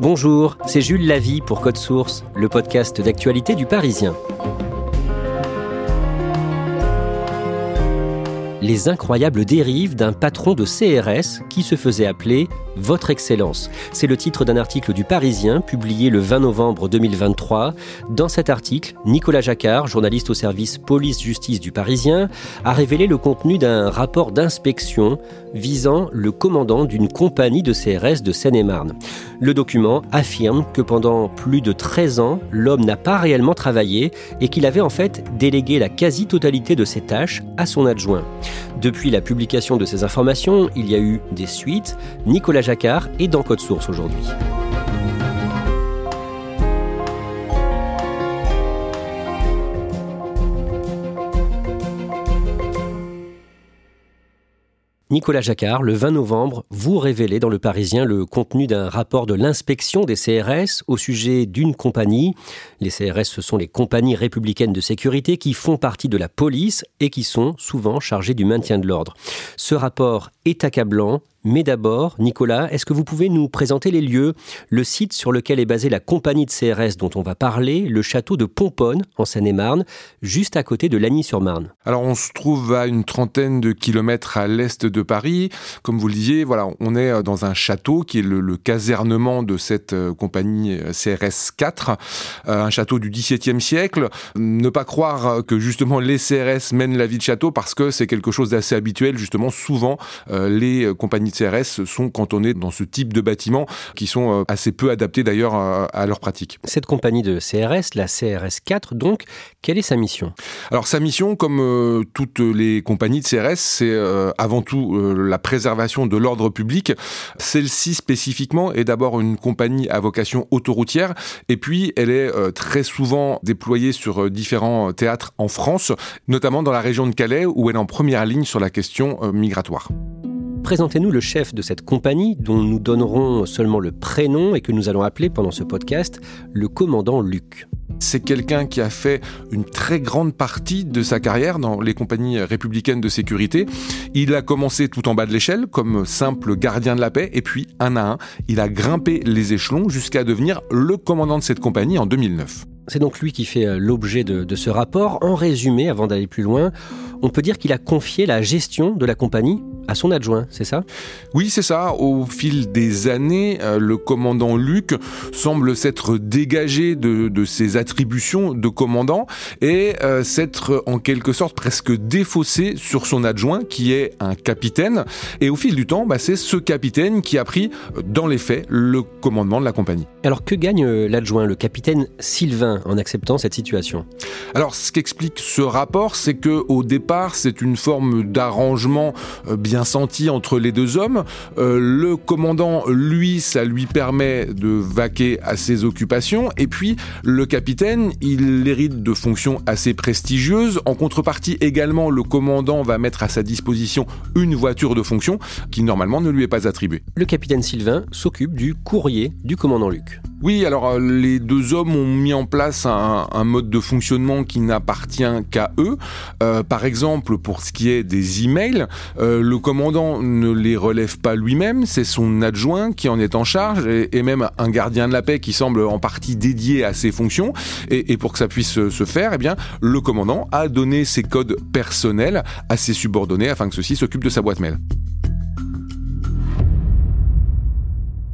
Bonjour, c'est Jules Lavie pour Code Source, le podcast d'actualité du Parisien. les incroyables dérives d'un patron de CRS qui se faisait appeler Votre Excellence. C'est le titre d'un article du Parisien publié le 20 novembre 2023. Dans cet article, Nicolas Jacquard, journaliste au service police-justice du Parisien, a révélé le contenu d'un rapport d'inspection visant le commandant d'une compagnie de CRS de Seine-et-Marne. Le document affirme que pendant plus de 13 ans, l'homme n'a pas réellement travaillé et qu'il avait en fait délégué la quasi-totalité de ses tâches à son adjoint. Depuis la publication de ces informations, il y a eu des suites. Nicolas Jacquard est dans Code Source aujourd'hui. Nicolas Jacquard, le 20 novembre, vous révélez dans Le Parisien le contenu d'un rapport de l'inspection des CRS au sujet d'une compagnie. Les CRS, ce sont les compagnies républicaines de sécurité qui font partie de la police et qui sont souvent chargées du maintien de l'ordre. Ce rapport est accablant, mais d'abord, Nicolas, est-ce que vous pouvez nous présenter les lieux, le site sur lequel est basée la compagnie de CRS dont on va parler, le château de Pomponne, en Seine-et-Marne, juste à côté de Lagny-sur-Marne Alors, on se trouve à une trentaine de kilomètres à l'est de Paris. Comme vous le disiez, voilà, on est euh, dans un château qui est le, casernement de cette euh, compagnie euh, CRS 4, un château du XVIIe siècle. Ne pas croire que justement les CRS mènent la vie de château parce que c'est quelque chose d'assez habituel. Justement, souvent, les compagnies de CRS sont cantonnés dans ce type de bâtiments qui sont euh, assez peu adaptés d'ailleurs à leur pratique. Cette compagnie de CRS, la CRS 4 donc, quelle est sa mission? Alors sa mission, comme euh, toutes les compagnies de CRS, c'est euh, avant tout la préservation de l'ordre public. Celle-ci spécifiquement est d'abord une compagnie à vocation autoroutière et puis elle est très souvent déployée sur différents théâtres en France, notamment dans la région de Calais où elle est en première ligne sur la question migratoire. Présentez-nous le chef de cette compagnie dont nous donnerons seulement le prénom et que nous allons appeler pendant ce podcast le commandant Luc. C'est quelqu'un qui a fait une très grande partie de sa carrière dans les compagnies républicaines de sécurité. Il a commencé tout en bas de l'échelle comme simple gardien de la paix et puis un à un, il a grimpé les échelons jusqu'à devenir le commandant de cette compagnie en 2009. C'est donc lui qui fait euh, l'objet de, de, ce rapport. En résumé, avant d'aller plus loin, on peut dire qu'il a confié la gestion de la compagnie à son adjoint, c'est ça? Oui, c'est ça. Au fil des années, euh, le commandant Luc semble s'être dégagé de, ses attributions de commandant et euh, s'être en quelque sorte presque défaussé sur son adjoint qui est un capitaine. Et au fil du temps, bah, c'est ce capitaine qui a pris, dans les faits, le commandement de la compagnie. Alors que gagne euh, l'adjoint, le capitaine Sylvain, en acceptant cette situation? Alors ce qu'explique ce rapport, c'est que au départ, c'est une forme d'arrangement bien senti entre les deux hommes. Euh, le commandant, lui, ça lui permet de vaquer à ses occupations. Et puis, le capitaine, il hérite de fonctions assez prestigieuses. En contrepartie, également, le commandant va mettre à sa disposition une voiture de fonction qui, normalement, ne lui est pas attribuée. Le capitaine Sylvain s'occupe du courrier du commandant Luc. Oui, alors euh, les deux hommes ont mis en place un, mode de fonctionnement qui n'appartient qu'à eux. Euh, par exemple, pour ce qui est des emails, euh, le commandant ne les relève pas lui-même, c'est son adjoint qui en est en charge et, même un gardien de la paix qui semble en partie dédié à ces fonctions. Et, et pour que ça puisse se faire, eh bien, le commandant a donné ses codes personnels à ses subordonnés afin que ceux-ci s'occupent de sa boîte mail.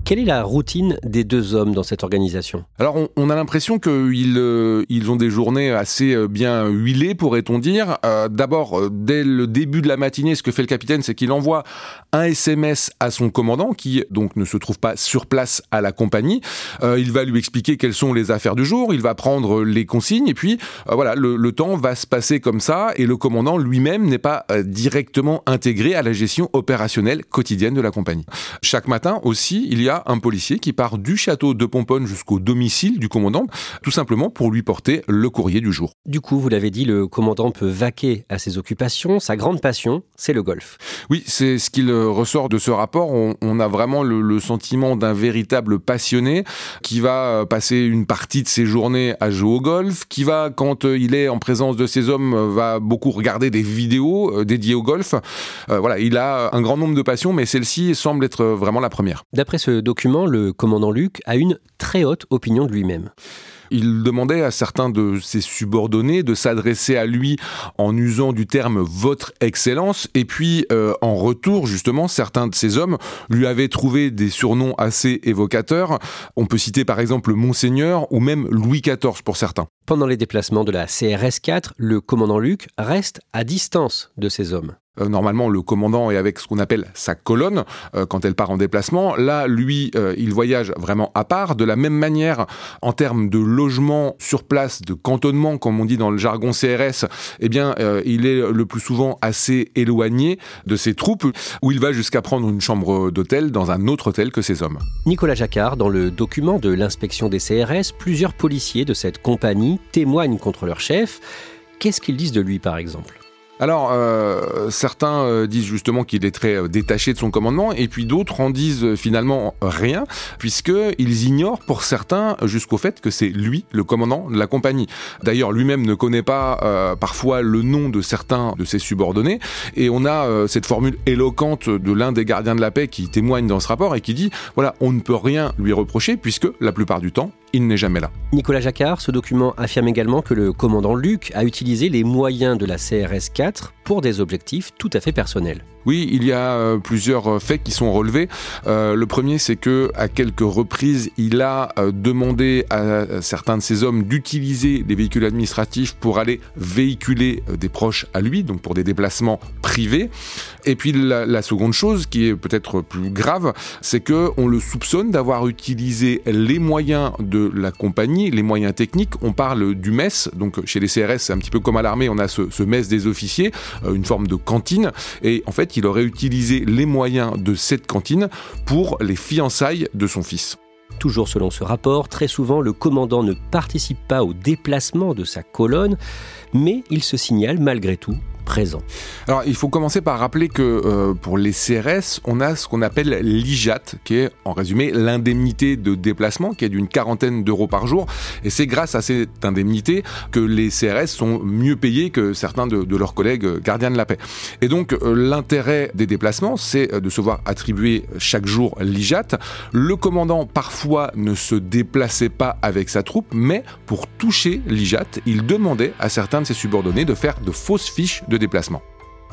Quelle est la routine des deux hommes dans cette organisation? Alors, on, a l'impression qu'ils euh, ils ont des journées assez euh, bien huilées, pourrait-on dire. Euh, d'abord, dès le début de la matinée, ce que fait le capitaine, c'est qu'il envoie un SMS à son commandant, qui donc ne se trouve pas sur place à la compagnie. il va lui expliquer quelles sont les affaires du jour, il va prendre les consignes, et puis voilà, le, le, temps va se passer comme ça, et le commandant lui-même n'est pas directement intégré à la gestion opérationnelle quotidienne de la compagnie. Chaque matin aussi, il y a un policier qui part du château de Pomponne jusqu'au domicile du commandant, tout simplement pour lui porter le courrier du jour. Du coup, vous l'avez dit, le commandant peut vaquer à ses occupations. Sa grande passion, c'est le golf. Oui, c'est ce qu'il ressort de ce rapport. On, a vraiment le, sentiment d'un véritable passionné qui va passer une partie de ses journées à jouer au golf, qui va, quand il est en présence de ses hommes, va beaucoup regarder des vidéos euh, dédiées au golf. Euh, voilà, il a un grand nombre de passions, mais celle-ci semble être vraiment la première. D'après ce document, le commandant Luc a une très haute opinion de lui-même. Il demandait à certains de ses subordonnés de s'adresser à lui en usant du terme votre excellence et puis euh, en retour justement certains de ces hommes lui avaient trouvé des surnoms assez évocateurs. On peut citer par exemple Monseigneur ou même Louis XIV pour certains. Pendant les déplacements de la CRS 4, le commandant Luc reste à distance de ces hommes. Euh, normalement, le commandant est avec ce qu'on appelle sa colonne euh, quand elle part en déplacement. Là, lui, euh, il voyage vraiment à part. De la même manière, en termes de logement sur place, de cantonnement, comme on dit dans le jargon CRS, eh bien, il est le plus souvent assez éloigné de ses troupes, où il va jusqu'à prendre une chambre d'hôtel dans un autre hôtel que ses hommes. Nicolas Jacquard, dans le document de l'inspection des CRS, plusieurs policiers de cette compagnie témoignent contre leur chef. Qu'est-ce qu'ils disent de lui, par exemple? Alors, euh, certains euh, disent justement qu'il est très euh, détaché de son commandement, et puis d'autres en disent finalement rien, puisqu'ils ignorent pour certains jusqu'au fait que c'est lui le commandant de la compagnie. D'ailleurs, lui-même ne connaît pas parfois le nom de certains de ses subordonnés, et on a cette formule éloquente de l'un des gardiens de la paix qui témoigne dans ce rapport et qui dit, voilà, on ne peut rien lui reprocher, puisque la plupart du temps, il n'est jamais là. Nicolas Jacquard, ce document affirme également que le commandant Luc a utilisé les moyens de la CRS 4 pour des objectifs tout à fait personnels. Oui, il y a euh, plusieurs euh, faits qui sont relevés. Euh, le premier, c'est que à quelques reprises, il a demandé à certains de ses hommes d'utiliser des véhicules administratifs pour aller véhiculer des proches à lui, donc pour des déplacements privés. Et puis la, seconde chose, qui est peut-être plus grave, c'est que on le soupçonne d'avoir utilisé les moyens de la compagnie, les moyens techniques. On parle du MES, donc chez les CRS, c'est un petit peu comme à l'armée, on a ce, ce MES des officiers, une forme de cantine. Et en fait, il aurait utilisé les moyens de cette cantine pour les fiançailles de son fils. Toujours selon ce rapport, très souvent le commandant ne participe pas au déplacement de sa colonne, mais il se signale malgré tout Alors, il faut commencer par rappeler que euh, pour les CRS, on a ce qu'on appelle l'IJAT, qui est en résumé l'indemnité de déplacement, qui est d'une quarantaine d'euros par jour. Et c'est grâce à cette indemnité que les CRS sont mieux payés que certains de, leurs collègues gardiens de la paix. Et donc, euh, l'intérêt des déplacements, c'est euh, de se voir attribuer chaque jour l'IJAT. Le commandant, parfois, ne se déplaçait pas avec sa troupe, mais pour toucher l'IJAT, il demandait à certains de ses subordonnés de faire de fausses fiches de déplacement.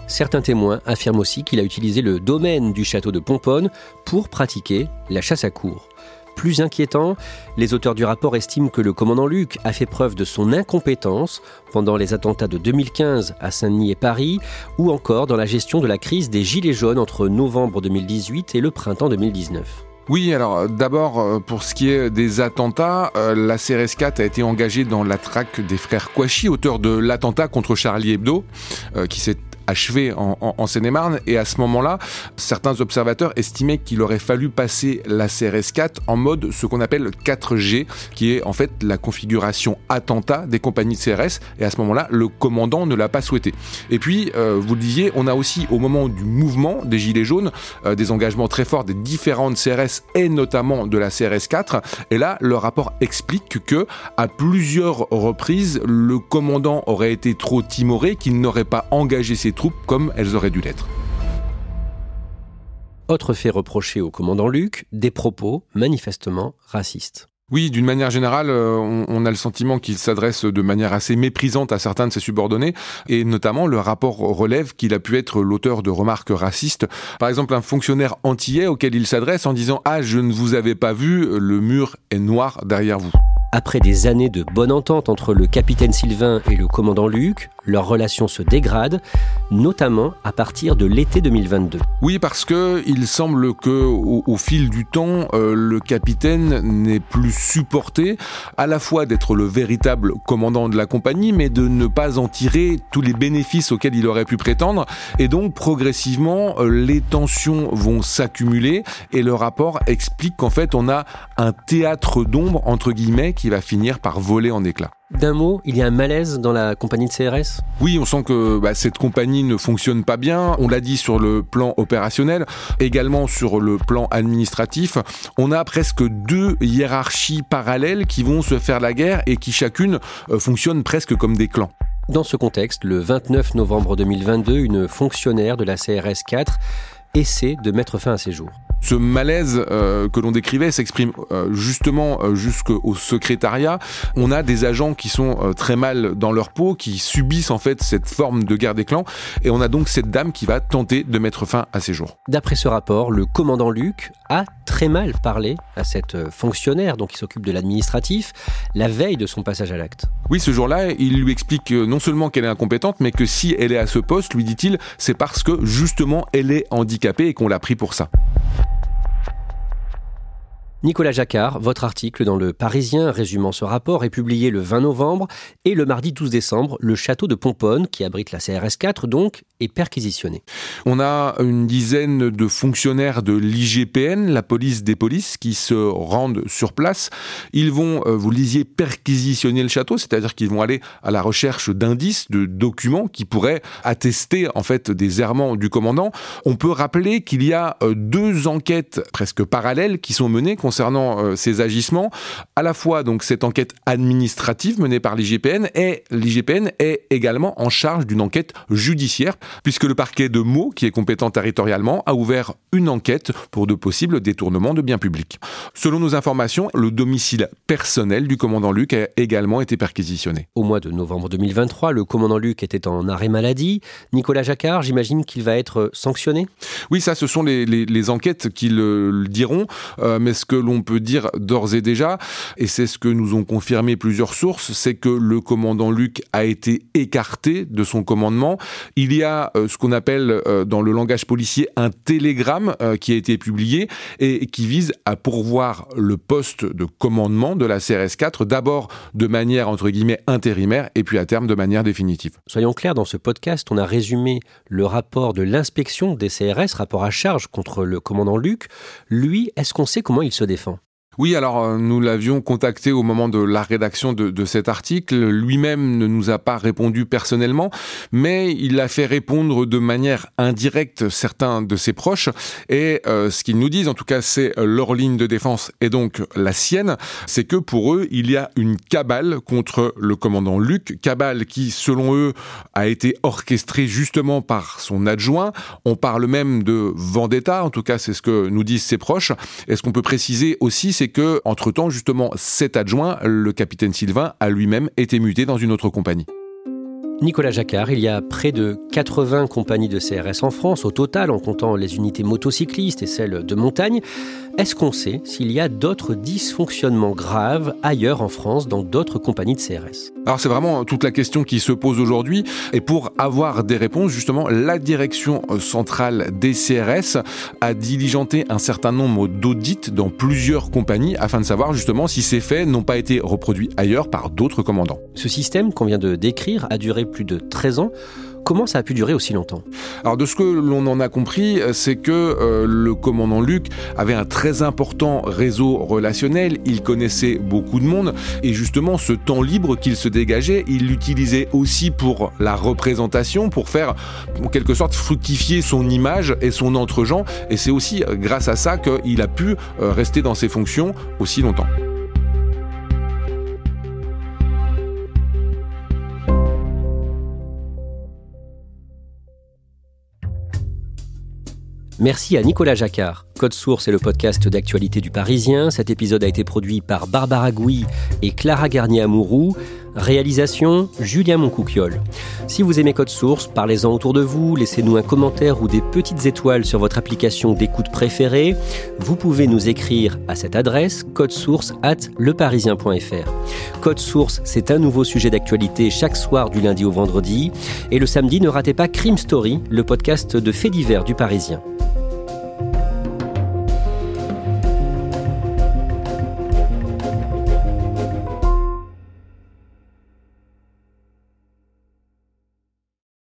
Certains témoins affirment aussi qu'il a utilisé le domaine du château de Pomponne pour pratiquer la chasse à cour. Plus inquiétant, les auteurs du rapport estiment que le commandant Luc a fait preuve de son incompétence pendant les attentats de 2015 à Saint-Denis et Paris, ou encore dans la gestion de la crise des Gilets jaunes entre novembre 2018 et le printemps 2019. Oui, alors euh, d'abord, euh, pour ce qui est des attentats, euh, la CRS 4 a été engagée dans la traque des frères Kouachi, auteurs de l'attentat contre Charlie Hebdo, qui s'est achevé en, Seine-et-Marne. Et à ce moment-là, certains observateurs estimaient qu'il aurait fallu passer la CRS 4 en mode ce qu'on appelle 4G, qui est en fait la configuration attentat des compagnies de CRS. Et à ce moment-là, le commandant ne l'a pas souhaité. Et puis, euh, vous le disiez, on a aussi au moment du mouvement des Gilets jaunes euh, des engagements très forts des différentes CRS et notamment de la CRS 4. Et là, le rapport explique que à plusieurs reprises, le commandant aurait été trop timoré, qu'il n'aurait pas engagé ses troupes comme elles auraient dû l'être. Autre fait reproché au commandant Luc, des propos manifestement racistes. Oui, d'une manière générale, euh, on, a le sentiment qu'il s'adresse de manière assez méprisante à certains de ses subordonnés, et notamment le rapport relève qu'il a pu être l'auteur de remarques racistes. Par exemple, un fonctionnaire antillais auquel il s'adresse en disant ⁇ Ah, je ne vous avais pas vu, le mur est noir derrière vous ⁇ après des années de bonne entente entre le capitaine Sylvain et le commandant Luc, leur relation se dégrade, notamment à partir de l'été 2022. Oui, parce que il semble que au, fil du temps, euh, le capitaine n'est plus supporté à la fois d'être le véritable commandant de la compagnie, mais de ne pas en tirer tous les bénéfices auxquels il aurait pu prétendre. Et donc, progressivement, euh, les tensions vont s'accumuler et le rapport explique qu'en fait, on a un théâtre d'ombre, entre guillemets, qui va finir par voler en éclats. D'un mot, il y a un malaise dans la compagnie de CRS Oui, on sent que bah, cette compagnie ne fonctionne pas bien. On l'a dit sur le plan opérationnel, également sur le plan administratif. On a presque deux hiérarchies parallèles qui vont se faire la guerre et qui chacune euh, fonctionnent presque comme des clans. Dans ce contexte, le 29 novembre 2022, une fonctionnaire de la CRS 4 essaie de mettre fin à ses jours. Ce malaise euh, que l'on décrivait s'exprime euh, justement euh, jusqu'au secrétariat. On a des agents qui sont très mal dans leur peau, qui subissent en fait cette forme de guerre des clans, et on a donc cette dame qui va tenter de mettre fin à ses jours. D'après ce rapport, le commandant Luc a très mal parlé à cette fonctionnaire, donc qui s'occupe de l'administratif, la veille de son passage à l'acte. Oui, ce jour-là, il lui explique non seulement qu'elle est incompétente, mais que si elle est à ce poste, lui dit-il, c'est parce que justement elle est handicapée et qu'on l'a pris pour ça. Nicolas Jacquard, votre article dans le Parisien résumant ce rapport est publié le 20 novembre et le mardi 12 décembre, le château de Pomponne, qui abrite la CRS 4 donc, est perquisitionné. On a une dizaine de fonctionnaires de l'IGPN, la police des polices, qui se rendent sur place. Ils vont, euh, vous le perquisitionner le château, c'est-à-dire qu'ils vont aller à la recherche d'indices, de documents qui pourraient attester en fait des errements du commandant. On peut rappeler qu'il y a euh, deux enquêtes presque parallèles qui sont menées concernant euh, ces agissements, à la fois donc cette enquête administrative menée par l'IGPN et l'IGPN est également en charge d'une enquête judiciaire puisque le parquet de Meaux, qui est compétent territorialement, a ouvert une enquête pour de possibles détournements de biens publics. Selon nos informations, le domicile personnel du commandant Luc a également été perquisitionné. Au mois de novembre 2023, le commandant Luc était en arrêt maladie. Nicolas Jacquard, j'imagine qu'il va être sanctionné? Oui, ça, ce sont les, enquêtes qui le, diront. Euh, mais ce que l'on peut dire d'ores et déjà, et c'est ce que nous ont confirmé plusieurs sources, c'est que le commandant Luc a été écarté de son commandement. Il y a euh, ce qu'on appelle euh, dans le langage policier un télégramme euh, qui a été publié et qui vise à pourvoir le poste de commandement de la CRS 4, d'abord de manière entre guillemets intérimaire et puis à terme de manière définitive. Soyons clairs, dans ce podcast, on a résumé le rapport de l'inspection des CRS, rapport à charge contre le commandant Luc. Lui, est-ce qu'on sait comment il se défend oui, alors euh, nous l'avions contacté au moment de la rédaction de, cet article. Lui-même ne nous a pas répondu personnellement, mais il a fait répondre de manière indirecte certains de ses proches. Et euh, ce qu'ils nous disent, en tout cas, c'est leur ligne de défense et donc la sienne, c'est que pour eux, il y a une cabale contre le commandant Luc, cabale qui, selon eux, a été orchestrée justement par son adjoint. On parle même de vendetta, en tout cas, c'est ce que nous disent ses proches. est ce qu'on peut préciser aussi, c'est que, entre-temps, justement, cet adjoint, le capitaine Sylvain, a lui-même été muté dans une autre compagnie. Nicolas Jacquard, il y a près de 80 compagnies de CRS en France, au total, en comptant les unités motocyclistes et celles de montagne. Est-ce qu'on sait s'il y a d'autres dysfonctionnements graves ailleurs en France dans d'autres compagnies de CRS Alors c'est vraiment toute la question qui se pose aujourd'hui. Et pour avoir des réponses, justement, la direction centrale des CRS a diligenté un certain nombre d'audits dans plusieurs compagnies afin de savoir justement si ces faits n'ont pas été reproduits ailleurs par d'autres commandants. Ce système qu'on vient de décrire a duré plus de 13 ans. Comment ça a pu durer aussi longtemps? Alors de ce que l'on en a compris, c'est que euh, le commandant Luc avait un très important réseau relationnel, il connaissait beaucoup de monde. Et justement ce temps libre qu'il se dégageait, il l'utilisait aussi pour la représentation, pour faire en quelque sorte fructifier son image et son entre-gens. Et c'est aussi grâce à ça qu'il a pu euh, rester dans ses fonctions aussi longtemps. Merci à Nicolas Jacquard. Code Source est le podcast d'actualité du Parisien. Cet épisode a été produit par Barbara Gouy et Clara Garnier-Amouroux. Réalisation Julien Moncouquiole. Si vous aimez Code Source, parlez-en autour de vous, laissez-nous un commentaire ou des petites étoiles sur votre application d'écoute préférée. Vous pouvez nous écrire à cette adresse codesource at leparisien.fr. Code Source, c'est un nouveau sujet d'actualité chaque soir du lundi au vendredi. Et le samedi, ne ratez pas Crime Story, le podcast de faits divers du Parisien.